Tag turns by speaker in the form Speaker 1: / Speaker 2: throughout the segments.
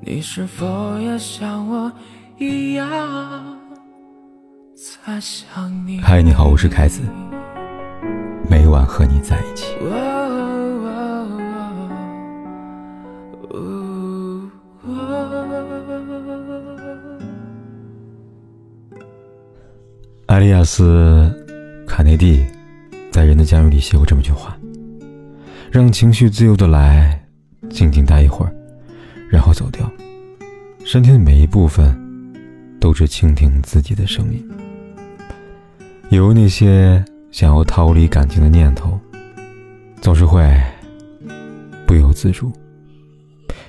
Speaker 1: 你是否也像我一样在想你？
Speaker 2: 嗨，你好，我是凯子，每晚和你在一起。艾利亚斯·卡内蒂在《人的监狱》里写过这么一句话：“让情绪自由的来，静静待一会儿。”然后走掉，身体的每一部分都只倾听自己的声音。有那些想要逃离感情的念头，总是会不由自主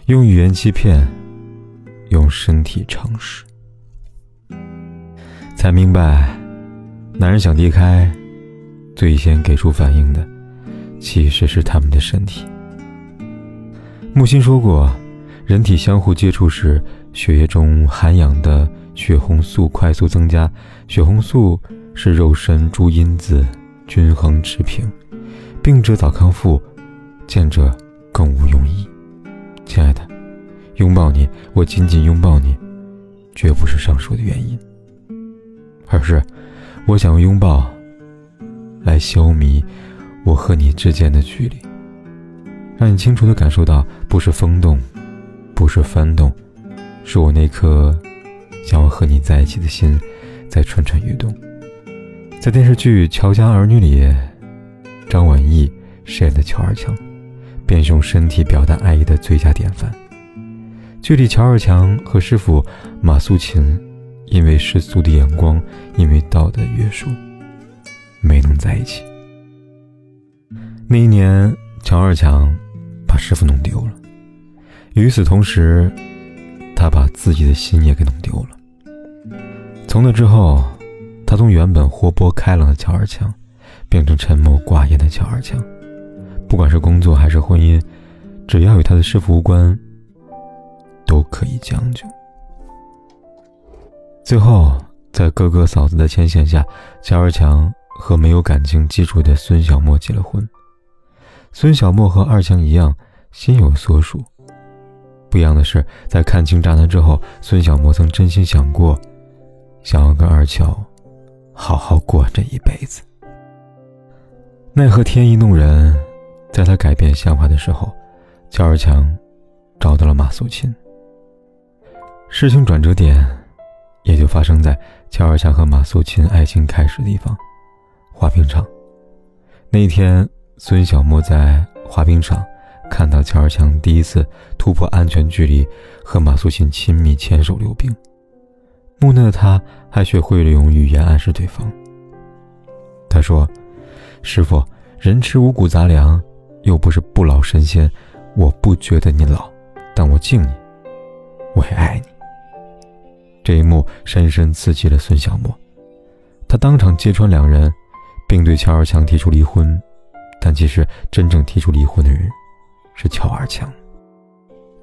Speaker 2: 用语言欺骗，用身体诚实，才明白，男人想离开，最先给出反应的其实是他们的身体。木心说过。人体相互接触时，血液中含氧的血红素快速增加。血红素是肉身诸因子均衡持平，病者早康复，见者更无庸医。亲爱的，拥抱你，我紧紧拥抱你，绝不是上述的原因，而是我想用拥抱来消弭我和你之间的距离，让你清楚的感受到，不是风动。不是翻动，是我那颗想要和你在一起的心在蠢蠢欲动。在电视剧《乔家儿女》里，张晚意饰演的乔二强，便是用身体表达爱意的最佳典范。剧里乔二强和师傅马素琴，因为世俗的眼光，因为道德约束，没能在一起。那一年，乔二强把师傅弄丢了。与此同时，他把自己的心也给弄丢了。从那之后，他从原本活泼开朗的乔二强，变成沉默寡言的乔二强。不管是工作还是婚姻，只要与他的师傅无关，都可以将就。最后，在哥哥嫂子的牵线下，乔二强和没有感情基础的孙小莫结了婚。孙小莫和二强一样，心有所属。不一样的是，在看清渣男之后，孙小莫曾真心想过，想要跟二乔好好过这一辈子。奈何天意弄人，在他改变想法的时候，乔二强找到了马素琴。事情转折点也就发生在乔二强和马素琴爱情开始的地方——滑冰场。那一天，孙小莫在滑冰场。看到乔二强第一次突破安全距离，和马素琴亲密牵手溜冰，木讷的他还学会了用语言暗示对方。他说：“师傅，人吃五谷杂粮，又不是不老神仙，我不觉得你老，但我敬你，我也爱你。”这一幕深深刺激了孙小莫，他当场揭穿两人，并对乔二强提出离婚。但其实真正提出离婚的人。是乔二强，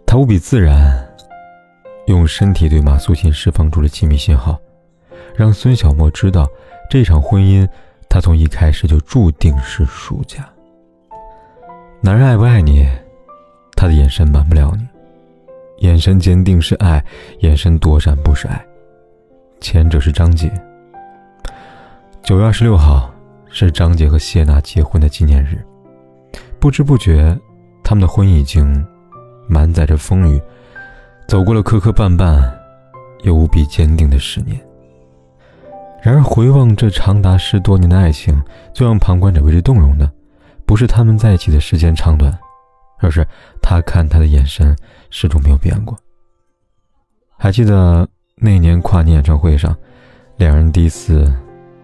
Speaker 2: 他无比自然，用身体对马素琴释放出了亲密信号，让孙小莫知道这场婚姻，他从一开始就注定是输家。男人爱不爱你，他的眼神瞒不了你，眼神坚定是爱，眼神躲闪不是爱。前者是张杰。九月二十六号是张杰和谢娜结婚的纪念日，不知不觉。他们的婚已经满载着风雨，走过了磕磕绊绊，又无比坚定的十年。然而，回望这长达十多年的爱情，最让旁观者为之动容的，不是他们在一起的时间长短，而是他看他的眼神始终没有变过。还记得那年跨年演唱会上，两人第一次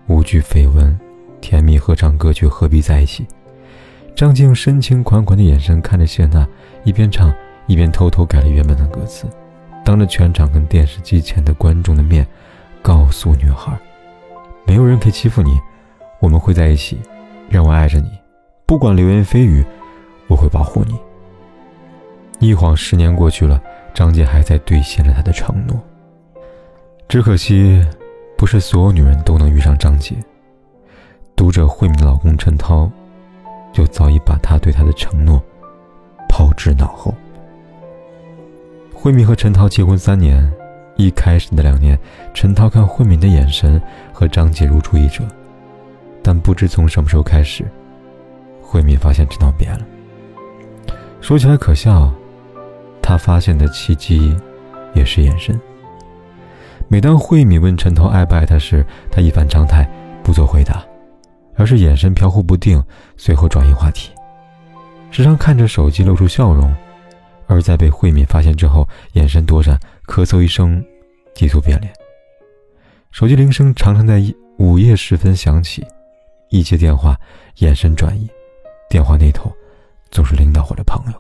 Speaker 2: 无惧绯闻，甜蜜合唱歌曲《何必在一起》。张静用深情款款的眼神看着谢娜，一边唱一边偷偷改了原本的歌词，当着全场跟电视机前的观众的面，告诉女孩：“没有人可以欺负你，我们会在一起，让我爱着你，不管流言蜚语，我会保护你。”一晃十年过去了，张杰还在兑现了他的承诺。只可惜，不是所有女人都能遇上张杰。读者慧敏的老公陈涛。就早已把他对她的承诺抛之脑后。慧敏和陈涛结婚三年，一开始的两年，陈涛看慧敏的眼神和张杰如出一辙，但不知从什么时候开始，慧敏发现陈涛变了。说起来可笑，他发现的契机也是眼神。每当慧敏问陈涛爱不爱她时，他一反常态，不做回答，而是眼神飘忽不定，随后转移话题，时常看着手机露出笑容。而在被慧敏发现之后，眼神躲闪，咳嗽一声，急速变脸。手机铃声常常在午夜时分响起，一接电话，眼神转移，电话那头总是领导或者朋友。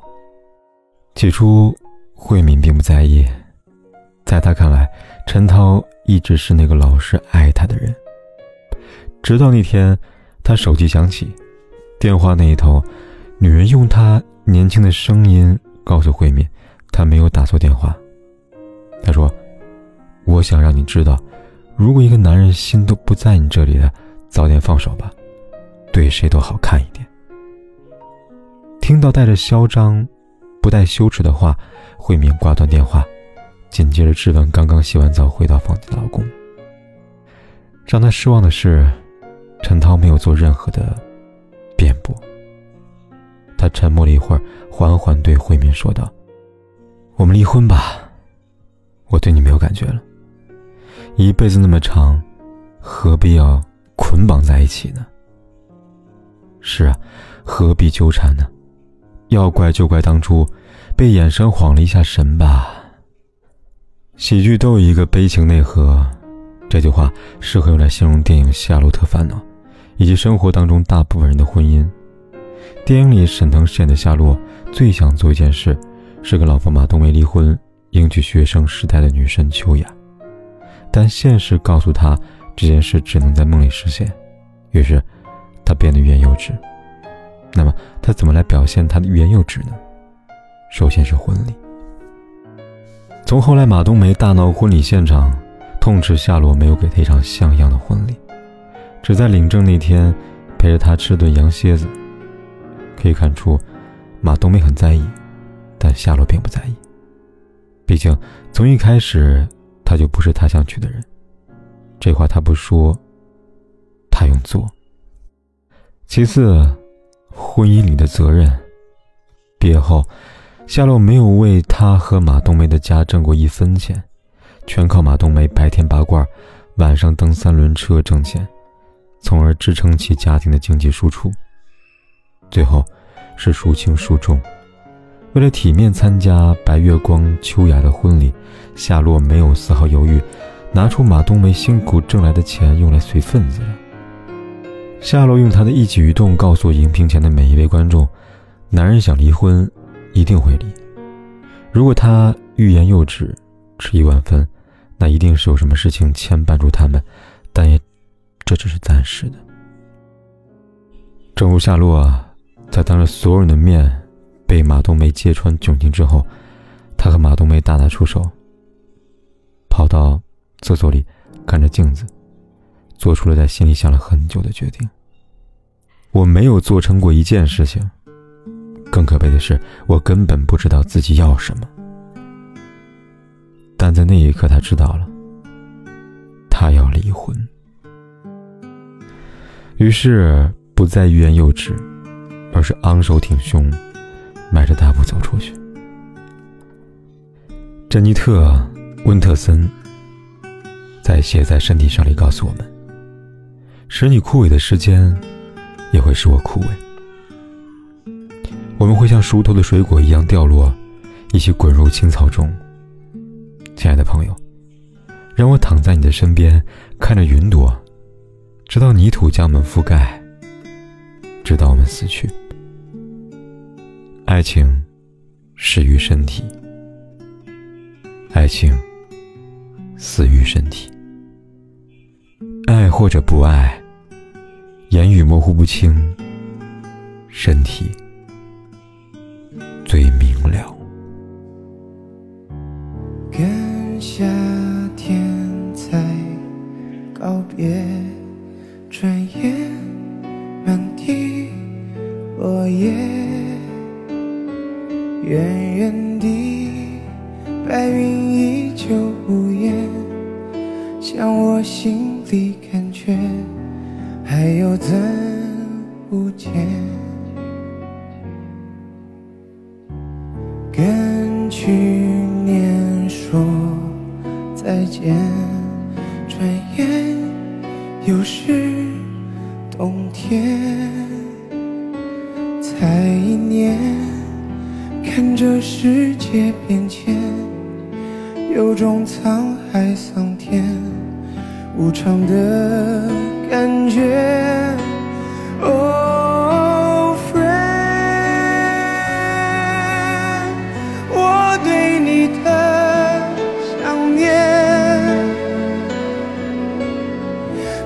Speaker 2: 起初，慧敏并不在意，在他看来，陈涛一直是那个老是爱他的人。直到那天，他手机响起，电话那一头，女人用她年轻的声音。告诉慧敏，他没有打错电话。他说：“我想让你知道，如果一个男人心都不在你这里了，早点放手吧，对谁都好看一点。”听到带着嚣张、不带羞耻的话，慧敏挂断电话，紧接着质问刚刚洗完澡回到房间的老公。让他失望的是，陈涛没有做任何的辩驳。他沉默了一会儿，缓缓对慧敏说道：“我们离婚吧，我对你没有感觉了。一辈子那么长，何必要捆绑在一起呢？是啊，何必纠缠呢？要怪就怪当初被眼神晃了一下神吧。喜剧都有一个悲情内核，这句话适合用来形容电影《夏洛特烦恼》，以及生活当中大部分人的婚姻。”电影里，沈腾饰演的夏洛最想做一件事，是跟老婆马冬梅离婚，迎娶学生时代的女神秋雅。但现实告诉他，这件事只能在梦里实现。于是，他变得欲言又止。那么，他怎么来表现他的欲言又止呢？首先是婚礼。从后来马冬梅大闹婚礼现场，痛斥夏洛没有给他一场像样的婚礼，只在领证那天陪着他吃顿羊蝎子。可以看出，马冬梅很在意，但夏洛并不在意。毕竟从一开始，他就不是他想娶的人。这话他不说，他用做。其次，婚姻里的责任。毕业后，夏洛没有为他和马冬梅的家挣过一分钱，全靠马冬梅白天拔罐，晚上蹬三轮车挣钱，从而支撑起家庭的经济输出。最后，是孰轻孰重。为了体面参加白月光、秋雅的婚礼，夏洛没有丝毫犹豫，拿出马冬梅辛苦挣来的钱用来随份子了。夏洛用他的一举一动告诉荧屏前的每一位观众：男人想离婚，一定会离。如果他欲言又止，迟疑万分，那一定是有什么事情牵绊住他们，但也，这只是暂时的。正如夏洛。在当着所有人的面被马冬梅揭穿窘境之后，他和马冬梅大打出手，跑到厕所里看着镜子，做出了在心里想了很久的决定。我没有做成过一件事情，更可悲的是，我根本不知道自己要什么。但在那一刻，他知道了，他要离婚。于是，不再欲言又止。而是昂首挺胸，迈着大步走出去。珍妮特·温特森在《写在身体上》里告诉我们：“使你枯萎的时间，也会使我枯萎。我们会像熟透的水果一样掉落，一起滚入青草中。亲爱的朋友，让我躺在你的身边，看着云朵，直到泥土将我们覆盖，直到我们死去。”爱情始于身体，爱情死于身体。爱或者不爱，言语模糊不清，身体最明了。
Speaker 1: 跟夏天在告别，转眼满地落叶。远远地，白云依旧无言，像我心里感觉，还有怎无减。跟去无常的感觉。Oh friend，我对你的想念，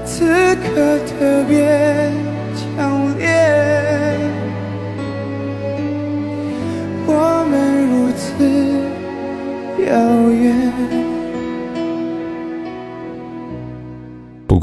Speaker 1: 此刻特别强烈。我们如此遥远。